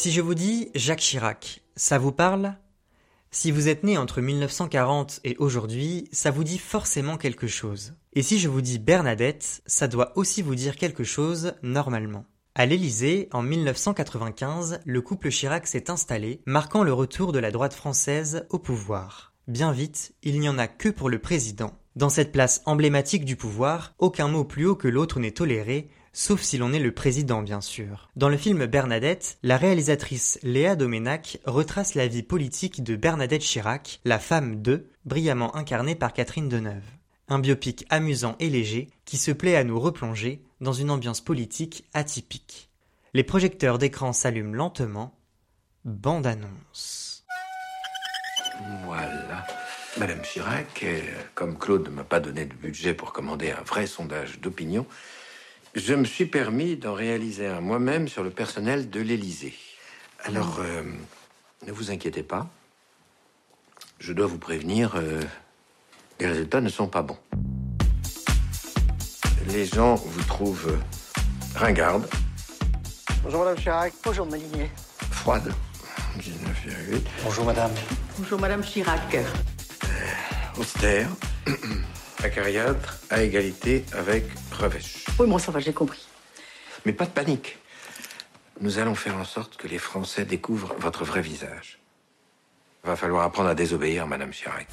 Si je vous dis Jacques Chirac, ça vous parle? Si vous êtes né entre 1940 et aujourd'hui, ça vous dit forcément quelque chose. Et si je vous dis Bernadette, ça doit aussi vous dire quelque chose normalement. À l'Élysée, en 1995, le couple Chirac s'est installé, marquant le retour de la droite française au pouvoir. Bien vite, il n'y en a que pour le président. Dans cette place emblématique du pouvoir, aucun mot plus haut que l'autre n'est toléré, sauf si l'on est le président bien sûr. Dans le film Bernadette, la réalisatrice Léa Doménac retrace la vie politique de Bernadette Chirac, la femme de, brillamment incarnée par Catherine Deneuve. Un biopic amusant et léger qui se plaît à nous replonger dans une ambiance politique atypique. Les projecteurs d'écran s'allument lentement. Bande annonce. Voilà. Madame Chirac, comme Claude ne m'a pas donné de budget pour commander un vrai sondage d'opinion, je me suis permis d'en réaliser un moi-même sur le personnel de l'Élysée. Alors, euh, ne vous inquiétez pas. Je dois vous prévenir, euh, les résultats ne sont pas bons. Les gens vous trouvent euh, ringarde, Bonjour Madame Chirac. Bonjour Malinier. froide, 19,8, Bonjour Madame. Bonjour Madame Chirac. austère, acariâtre, à égalité avec Revêche. Oui, bon, ça va, j'ai compris. Mais pas de panique. Nous allons faire en sorte que les Français découvrent votre vrai visage. Va falloir apprendre à désobéir, Madame Chirac.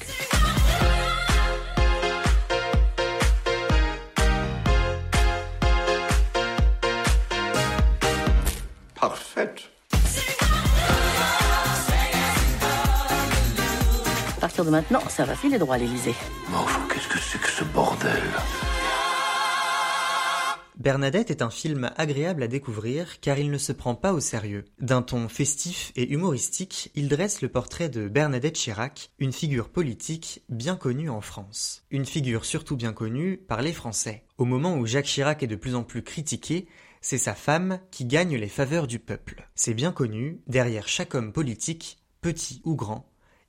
Partir de maintenant, ça va filer droit à. Mais enfin, qu'est-ce que c'est que ce bordel Bernadette est un film agréable à découvrir car il ne se prend pas au sérieux. D'un ton festif et humoristique, il dresse le portrait de Bernadette Chirac, une figure politique bien connue en France. Une figure surtout bien connue par les Français. Au moment où Jacques Chirac est de plus en plus critiqué, c'est sa femme qui gagne les faveurs du peuple. C'est bien connu, derrière chaque homme politique, petit ou grand,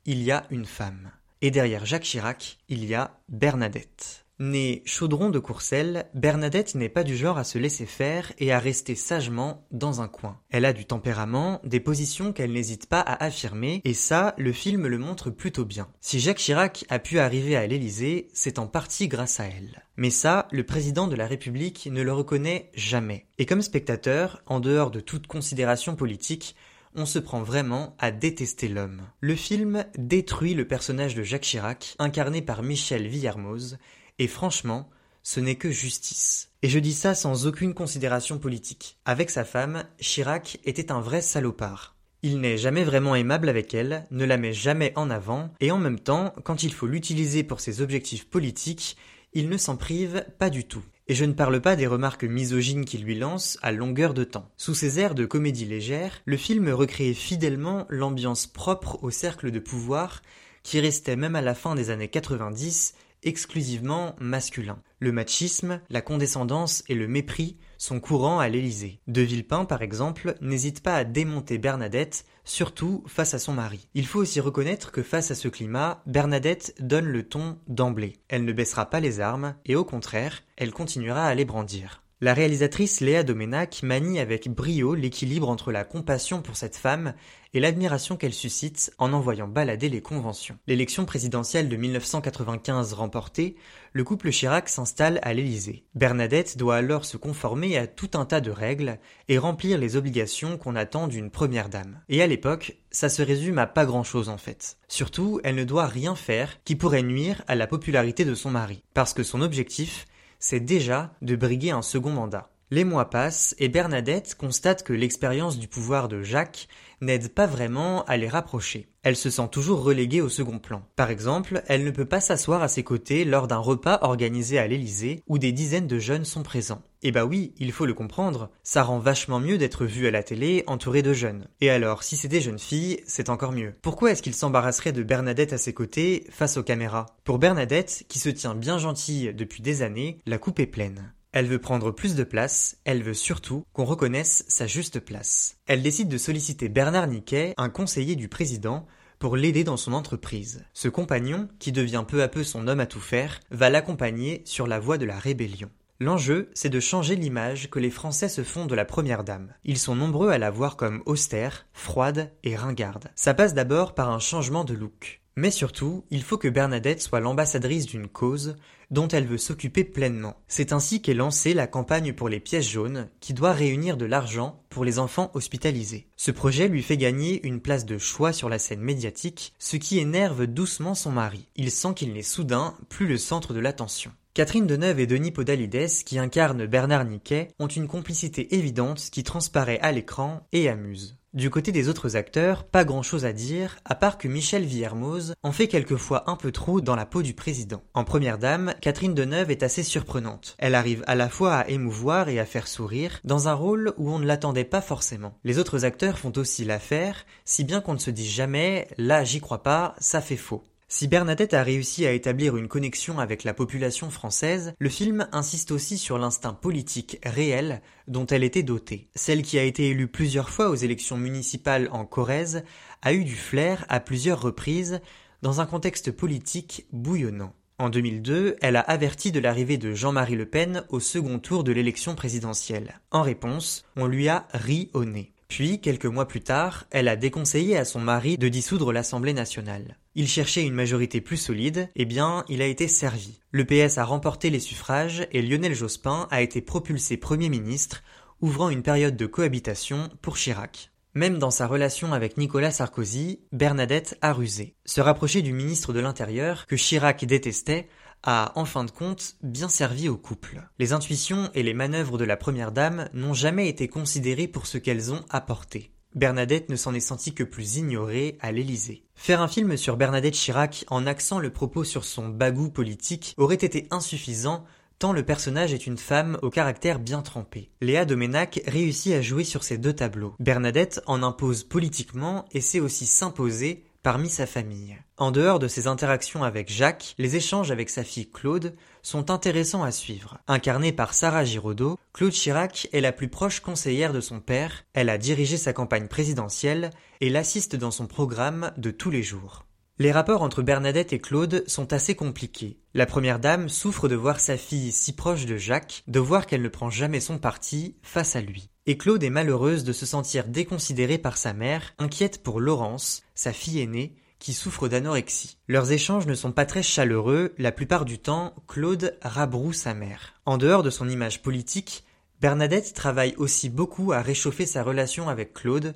il y a une femme. Et derrière Jacques Chirac, il y a Bernadette. Née Chaudron de Courcelles, Bernadette n'est pas du genre à se laisser faire et à rester sagement dans un coin. Elle a du tempérament, des positions qu'elle n'hésite pas à affirmer, et ça, le film le montre plutôt bien. Si Jacques Chirac a pu arriver à l'Élysée, c'est en partie grâce à elle. Mais ça, le président de la République ne le reconnaît jamais. Et comme spectateur, en dehors de toute considération politique, on se prend vraiment à détester l'homme. Le film détruit le personnage de Jacques Chirac, incarné par Michel Villermoz, et franchement, ce n'est que justice. Et je dis ça sans aucune considération politique. Avec sa femme, Chirac était un vrai salopard. Il n'est jamais vraiment aimable avec elle, ne la met jamais en avant, et en même temps, quand il faut l'utiliser pour ses objectifs politiques, il ne s'en prive pas du tout. Et je ne parle pas des remarques misogynes qu'il lui lance à longueur de temps. Sous ses airs de comédie légère, le film recréait fidèlement l'ambiance propre au cercle de pouvoir qui restait même à la fin des années 90 exclusivement masculin. Le machisme, la condescendance et le mépris sont courants à l'Élysée. De Villepin, par exemple, n'hésite pas à démonter Bernadette, surtout face à son mari. Il faut aussi reconnaître que face à ce climat, Bernadette donne le ton d'emblée. Elle ne baissera pas les armes, et au contraire, elle continuera à les brandir. La réalisatrice Léa Doménac manie avec brio l'équilibre entre la compassion pour cette femme et l'admiration qu'elle suscite en envoyant balader les conventions. L'élection présidentielle de 1995 remportée, le couple Chirac s'installe à l'Élysée. Bernadette doit alors se conformer à tout un tas de règles et remplir les obligations qu'on attend d'une première dame. Et à l'époque, ça se résume à pas grand chose en fait. Surtout, elle ne doit rien faire qui pourrait nuire à la popularité de son mari, parce que son objectif, c'est déjà de briguer un second mandat. Les mois passent et Bernadette constate que l'expérience du pouvoir de Jacques n'aide pas vraiment à les rapprocher. Elle se sent toujours reléguée au second plan. Par exemple, elle ne peut pas s'asseoir à ses côtés lors d'un repas organisé à l'Élysée où des dizaines de jeunes sont présents. Et bah oui, il faut le comprendre, ça rend vachement mieux d'être vue à la télé entourée de jeunes. Et alors, si c'est des jeunes filles, c'est encore mieux. Pourquoi est-ce qu'il s'embarrasserait de Bernadette à ses côtés face aux caméras? Pour Bernadette, qui se tient bien gentille depuis des années, la coupe est pleine. Elle veut prendre plus de place, elle veut surtout qu'on reconnaisse sa juste place. Elle décide de solliciter Bernard Niquet, un conseiller du président, pour l'aider dans son entreprise. Ce compagnon, qui devient peu à peu son homme à tout faire, va l'accompagner sur la voie de la rébellion. L'enjeu, c'est de changer l'image que les Français se font de la première dame. Ils sont nombreux à la voir comme austère, froide et ringarde. Ça passe d'abord par un changement de look. Mais surtout, il faut que Bernadette soit l'ambassadrice d'une cause dont elle veut s'occuper pleinement. C'est ainsi qu'est lancée la campagne pour les pièces jaunes, qui doit réunir de l'argent pour les enfants hospitalisés. Ce projet lui fait gagner une place de choix sur la scène médiatique, ce qui énerve doucement son mari. Il sent qu'il n'est soudain plus le centre de l'attention. Catherine Deneuve et Denis Podalides, qui incarnent Bernard Niquet, ont une complicité évidente qui transparaît à l'écran et amuse. Du côté des autres acteurs, pas grand chose à dire, à part que Michel Villermoz en fait quelquefois un peu trop dans la peau du président. En première dame, Catherine Deneuve est assez surprenante. Elle arrive à la fois à émouvoir et à faire sourire, dans un rôle où on ne l'attendait pas forcément. Les autres acteurs font aussi l'affaire, si bien qu'on ne se dit jamais, là j'y crois pas, ça fait faux. Si Bernadette a réussi à établir une connexion avec la population française, le film insiste aussi sur l'instinct politique réel dont elle était dotée. Celle qui a été élue plusieurs fois aux élections municipales en Corrèze a eu du flair à plusieurs reprises dans un contexte politique bouillonnant. En 2002, elle a averti de l'arrivée de Jean-Marie Le Pen au second tour de l'élection présidentielle. En réponse, on lui a ri au nez. Puis, quelques mois plus tard, elle a déconseillé à son mari de dissoudre l'Assemblée nationale. Il cherchait une majorité plus solide, eh bien, il a été servi. Le PS a remporté les suffrages et Lionel Jospin a été propulsé Premier ministre, ouvrant une période de cohabitation pour Chirac. Même dans sa relation avec Nicolas Sarkozy, Bernadette a rusé. Se rapprocher du ministre de l'Intérieur, que Chirac détestait, a, en fin de compte, bien servi au couple. Les intuitions et les manœuvres de la première dame n'ont jamais été considérées pour ce qu'elles ont apporté. Bernadette ne s'en est sentie que plus ignorée à l'Élysée. Faire un film sur Bernadette Chirac en axant le propos sur son bagou politique aurait été insuffisant tant le personnage est une femme au caractère bien trempé. Léa Domenac réussit à jouer sur ces deux tableaux. Bernadette en impose politiquement et sait aussi s'imposer parmi sa famille. En dehors de ses interactions avec Jacques, les échanges avec sa fille Claude sont intéressants à suivre. Incarnée par Sarah Giraudot, Claude Chirac est la plus proche conseillère de son père, elle a dirigé sa campagne présidentielle et l'assiste dans son programme de tous les jours. Les rapports entre Bernadette et Claude sont assez compliqués. La première dame souffre de voir sa fille si proche de Jacques, de voir qu'elle ne prend jamais son parti face à lui. Et Claude est malheureuse de se sentir déconsidérée par sa mère, inquiète pour Laurence, sa fille aînée, qui souffre d'anorexie. Leurs échanges ne sont pas très chaleureux, la plupart du temps, Claude rabroue sa mère. En dehors de son image politique, Bernadette travaille aussi beaucoup à réchauffer sa relation avec Claude,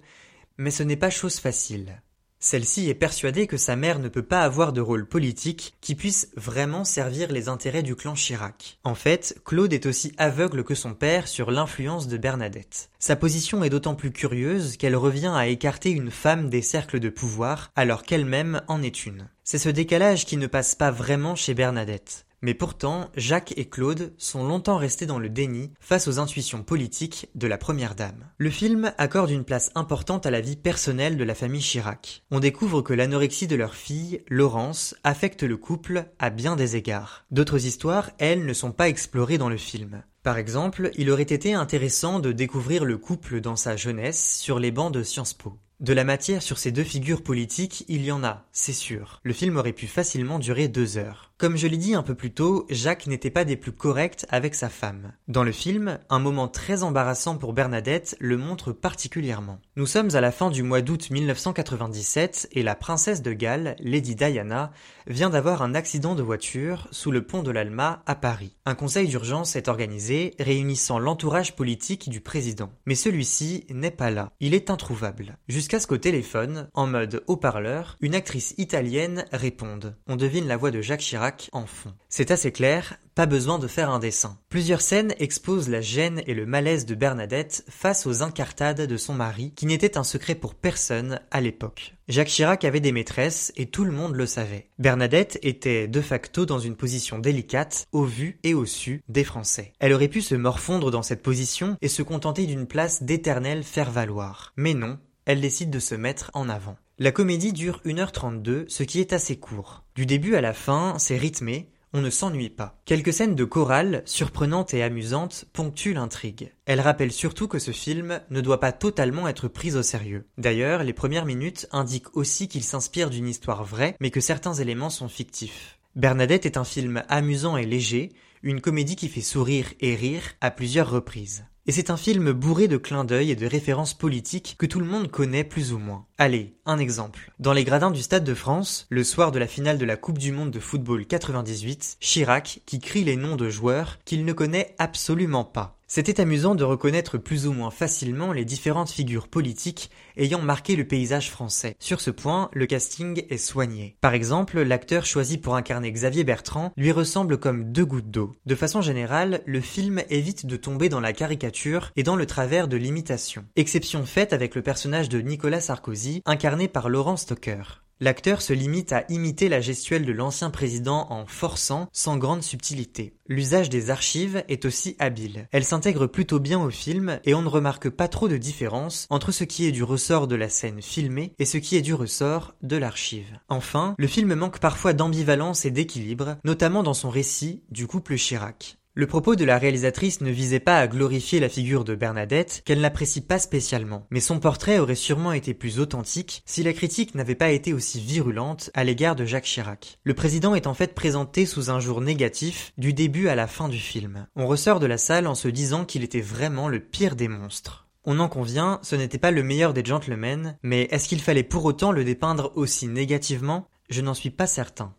mais ce n'est pas chose facile. Celle-ci est persuadée que sa mère ne peut pas avoir de rôle politique qui puisse vraiment servir les intérêts du clan Chirac. En fait, Claude est aussi aveugle que son père sur l'influence de Bernadette. Sa position est d'autant plus curieuse qu'elle revient à écarter une femme des cercles de pouvoir alors qu'elle-même en est une. C'est ce décalage qui ne passe pas vraiment chez Bernadette. Mais pourtant, Jacques et Claude sont longtemps restés dans le déni face aux intuitions politiques de la première dame. Le film accorde une place importante à la vie personnelle de la famille Chirac. On découvre que l'anorexie de leur fille, Laurence, affecte le couple à bien des égards. D'autres histoires, elles, ne sont pas explorées dans le film. Par exemple, il aurait été intéressant de découvrir le couple dans sa jeunesse sur les bancs de Sciences Po. De la matière sur ces deux figures politiques, il y en a, c'est sûr. Le film aurait pu facilement durer deux heures. Comme je l'ai dit un peu plus tôt, Jacques n'était pas des plus corrects avec sa femme. Dans le film, un moment très embarrassant pour Bernadette le montre particulièrement. Nous sommes à la fin du mois d'août 1997 et la princesse de Galles, Lady Diana, vient d'avoir un accident de voiture sous le pont de l'Alma à Paris. Un conseil d'urgence est organisé réunissant l'entourage politique du président. Mais celui-ci n'est pas là. Il est introuvable. Jusqu'à ce qu'au téléphone, en mode haut-parleur, une actrice italienne réponde. On devine la voix de Jacques Chirac en fond. C'est assez clair, pas besoin de faire un dessin. Plusieurs scènes exposent la gêne et le malaise de Bernadette face aux incartades de son mari, qui n'était un secret pour personne à l'époque. Jacques Chirac avait des maîtresses et tout le monde le savait. Bernadette était de facto dans une position délicate, au vu et au su des Français. Elle aurait pu se morfondre dans cette position et se contenter d'une place d'éternel faire-valoir. Mais non, elle décide de se mettre en avant. La comédie dure 1h32, ce qui est assez court. Du début à la fin, c'est rythmé, on ne s'ennuie pas. Quelques scènes de chorale, surprenantes et amusantes, ponctuent l'intrigue. Elle rappelle surtout que ce film ne doit pas totalement être pris au sérieux. D'ailleurs, les premières minutes indiquent aussi qu'il s'inspire d'une histoire vraie, mais que certains éléments sont fictifs. Bernadette est un film amusant et léger, une comédie qui fait sourire et rire à plusieurs reprises. Et c'est un film bourré de clins d'œil et de références politiques que tout le monde connaît plus ou moins. Allez, un exemple. Dans les gradins du Stade de France, le soir de la finale de la Coupe du Monde de football 98, Chirac, qui crie les noms de joueurs qu'il ne connaît absolument pas. C'était amusant de reconnaître plus ou moins facilement les différentes figures politiques ayant marqué le paysage français. Sur ce point, le casting est soigné. Par exemple, l'acteur choisi pour incarner Xavier Bertrand lui ressemble comme deux gouttes d'eau. De façon générale, le film évite de tomber dans la caricature et dans le travers de l'imitation. Exception faite avec le personnage de Nicolas Sarkozy, incarné par Laurent Stocker. L'acteur se limite à imiter la gestuelle de l'ancien président en forçant sans grande subtilité. L'usage des archives est aussi habile. Elle s'intègre plutôt bien au film et on ne remarque pas trop de différence entre ce qui est du ressort de la scène filmée et ce qui est du ressort de l'archive. Enfin, le film manque parfois d'ambivalence et d'équilibre, notamment dans son récit du couple Chirac. Le propos de la réalisatrice ne visait pas à glorifier la figure de Bernadette, qu'elle n'apprécie pas spécialement, mais son portrait aurait sûrement été plus authentique si la critique n'avait pas été aussi virulente à l'égard de Jacques Chirac. Le président est en fait présenté sous un jour négatif du début à la fin du film. On ressort de la salle en se disant qu'il était vraiment le pire des monstres. On en convient, ce n'était pas le meilleur des gentlemen, mais est-ce qu'il fallait pour autant le dépeindre aussi négativement? Je n'en suis pas certain.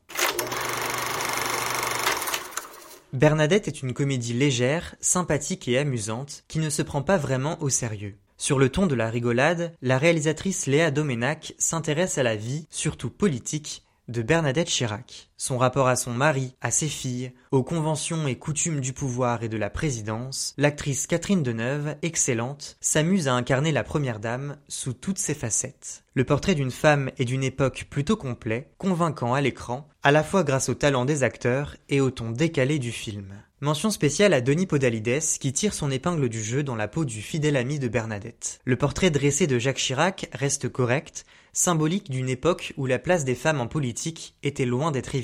Bernadette est une comédie légère, sympathique et amusante, qui ne se prend pas vraiment au sérieux. Sur le ton de la rigolade, la réalisatrice Léa Domenac s'intéresse à la vie, surtout politique, de Bernadette Chirac. Son rapport à son mari, à ses filles, aux conventions et coutumes du pouvoir et de la présidence, l'actrice Catherine Deneuve, excellente, s'amuse à incarner la première dame sous toutes ses facettes. Le portrait d'une femme et d'une époque plutôt complet, convaincant à l'écran, à la fois grâce au talent des acteurs et au ton décalé du film. Mention spéciale à Denis Podalides qui tire son épingle du jeu dans la peau du fidèle ami de Bernadette. Le portrait dressé de Jacques Chirac reste correct, symbolique d'une époque où la place des femmes en politique était loin d'être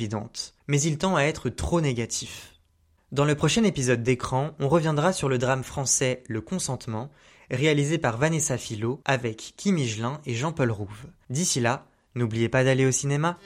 Mais il tend à être trop négatif. Dans le prochain épisode d'écran, on reviendra sur le drame français Le Consentement, réalisé par Vanessa Philo avec Kim Higelin et Jean-Paul Rouve. D'ici là, n'oubliez pas d'aller au cinéma.